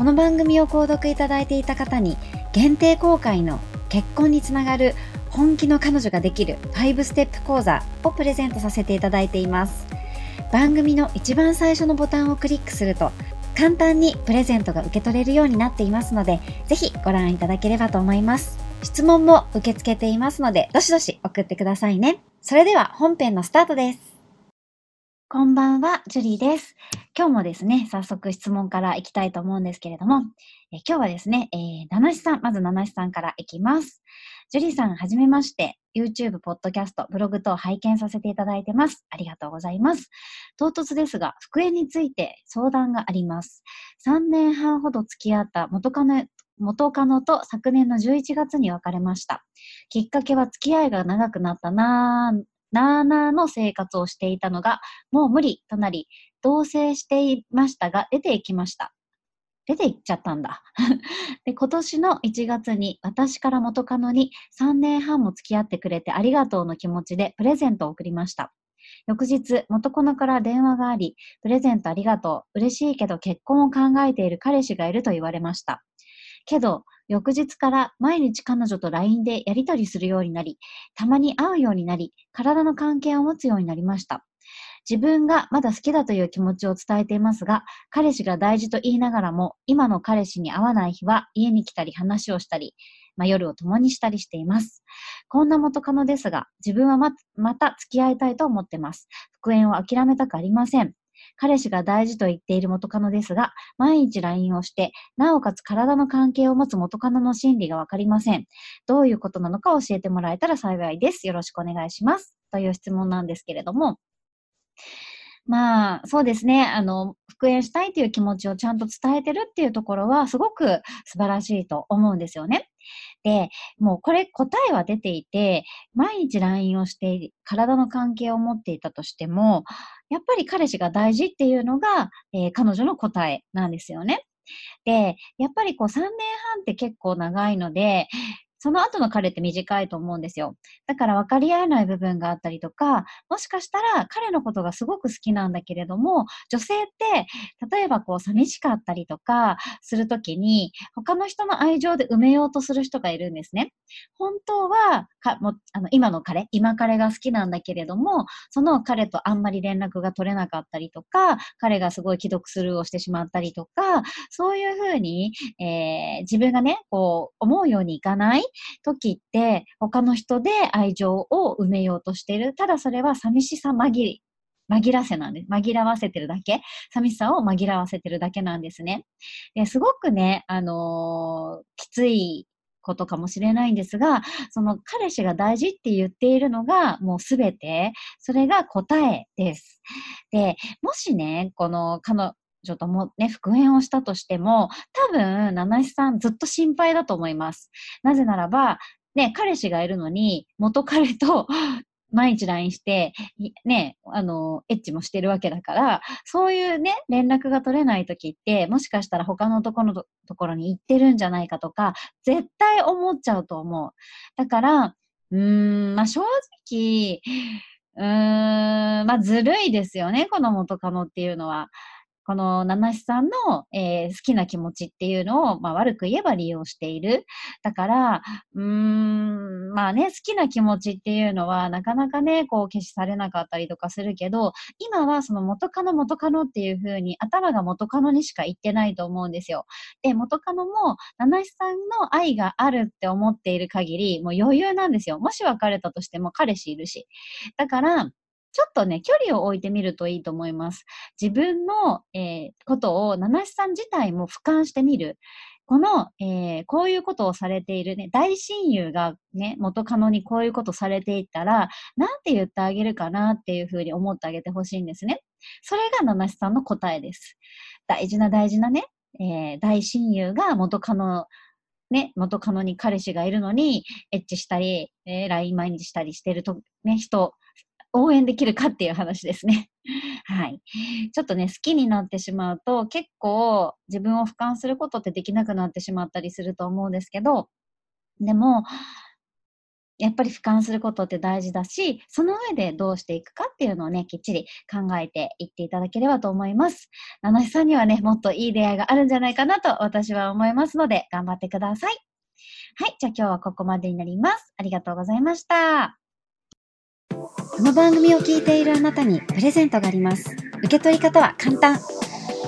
この番組を購読いただいていた方に限定公開の結婚につながる本気の彼女ができる5ステップ講座をプレゼントさせていただいています。番組の一番最初のボタンをクリックすると簡単にプレゼントが受け取れるようになっていますので、ぜひご覧いただければと思います。質問も受け付けていますので、どしどし送ってくださいね。それでは本編のスタートです。こんばんは、ジュリーです。今日もですね、早速質問からいきたいと思うんですけれども、え今日はですね、えー、七しさん、まず七しさんからいきます。ジュリーさん、はじめまして。YouTube、ポッドキャスト、ブログ等拝見させていただいてます。ありがとうございます。唐突ですが、復縁について相談があります。3年半ほど付き合った元カノ元カノと昨年の11月に別れました。きっかけは付き合いが長くなったなぁなーなーの生活をしていたのが、もう無理となり、同棲していましたが、出て行きました。出て行っちゃったんだ。で、今年の1月に私から元カノに3年半も付き合ってくれてありがとうの気持ちでプレゼントを送りました。翌日、元カノから電話があり、プレゼントありがとう。嬉しいけど結婚を考えている彼氏がいると言われました。けど、翌日から毎日彼女と LINE でやり取りするようになり、たまに会うようになり、体の関係を持つようになりました。自分がまだ好きだという気持ちを伝えていますが、彼氏が大事と言いながらも、今の彼氏に会わない日は家に来たり話をしたり、まあ、夜を共にしたりしています。こんな元カノですが、自分はままた付き合いたいと思ってます。復縁を諦めたくありません。彼氏が大事と言っている元カノですが、毎日 LINE をして、なおかつ体の関係を持つ元カノの心理がわかりません。どういうことなのか教えてもらえたら幸いです。よろしくお願いします。という質問なんですけれども、まあ、そうですね。あの、復縁したいという気持ちをちゃんと伝えてるっていうところは、すごく素晴らしいと思うんですよね。で、もうこれ答えは出ていて、毎日 LINE をして体の関係を持っていたとしても、やっぱり彼氏が大事っていうのが、えー、彼女の答えなんですよね。で、やっぱりこう3年半って結構長いので、その後の彼って短いと思うんですよ。だから分かり合えない部分があったりとか、もしかしたら彼のことがすごく好きなんだけれども、女性って、例えばこう寂しかったりとかするときに、他の人の愛情で埋めようとする人がいるんですね。本当は、かもあの今の彼、今彼が好きなんだけれども、その彼とあんまり連絡が取れなかったりとか、彼がすごい既読スルーをしてしまったりとか、そういうふうに、えー、自分がね、こう、思うようにいかない時って、他の人で愛情を埋めようとしている。ただそれは寂しさ紛り、紛らせなんです。紛らわせてるだけ。寂しさを紛らわせてるだけなんですね。ですごくね、あのー、きついことかもしれないんですが、その彼氏が大事って言っているのがもうすべて、それが答えです。で、もしね、この彼女ともね、復縁をしたとしても、多分、七七さんずっと心配だと思います。なぜならば、ね、彼氏がいるのに、元彼と 毎日 LINE して、ね、あの、エッチもしてるわけだから、そういうね、連絡が取れない時って、もしかしたら他のところのところに行ってるんじゃないかとか、絶対思っちゃうと思う。だから、うーん、まあ、正直、うーん、まあ、ずるいですよね、この元カノっていうのは。この七七さんの、えー、好きな気持ちっていうのを、まあ、悪く言えば利用している。だから、うーん、まあね、好きな気持ちっていうのは、なかなかね、こう、消しされなかったりとかするけど、今はその元カノ元カノっていう風に、頭が元カノにしか言ってないと思うんですよ。で、元カノも、七七さんの愛があるって思っている限り、もう余裕なんですよ。もし別れたとしても彼氏いるし。だから、ちょっとね、距離を置いてみるといいと思います。自分の、えー、ことを、七七さん自体も俯瞰してみる。この、えー、こういうことをされているね、大親友がね、元カノにこういうことされていったら、なんて言ってあげるかなっていうふうに思ってあげてほしいんですね。それが七七さんの答えです。大事な大事なね、えー、大親友が元カノね、元カノに彼氏がいるのに、エッチしたり、えー、LINE 毎日したりしてると、ね、人、応援できるかっていう話ですね。はい。ちょっとね、好きになってしまうと、結構自分を俯瞰することってできなくなってしまったりすると思うんですけど、でも、やっぱり俯瞰することって大事だし、その上でどうしていくかっていうのをね、きっちり考えていっていただければと思います。七七さんにはね、もっといい出会いがあるんじゃないかなと私は思いますので、頑張ってください。はい、じゃあ今日はここまでになります。ありがとうございました。この番組を聞いているあなたにプレゼントがあります。受け取り方は簡単。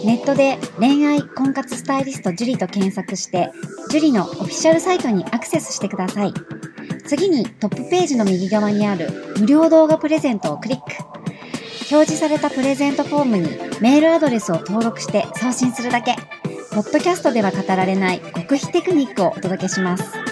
ネットで恋愛婚活スタイリスト樹と検索して、樹のオフィシャルサイトにアクセスしてください。次にトップページの右側にある無料動画プレゼントをクリック。表示されたプレゼントフォームにメールアドレスを登録して送信するだけ。ポッドキャストでは語られない極秘テクニックをお届けします。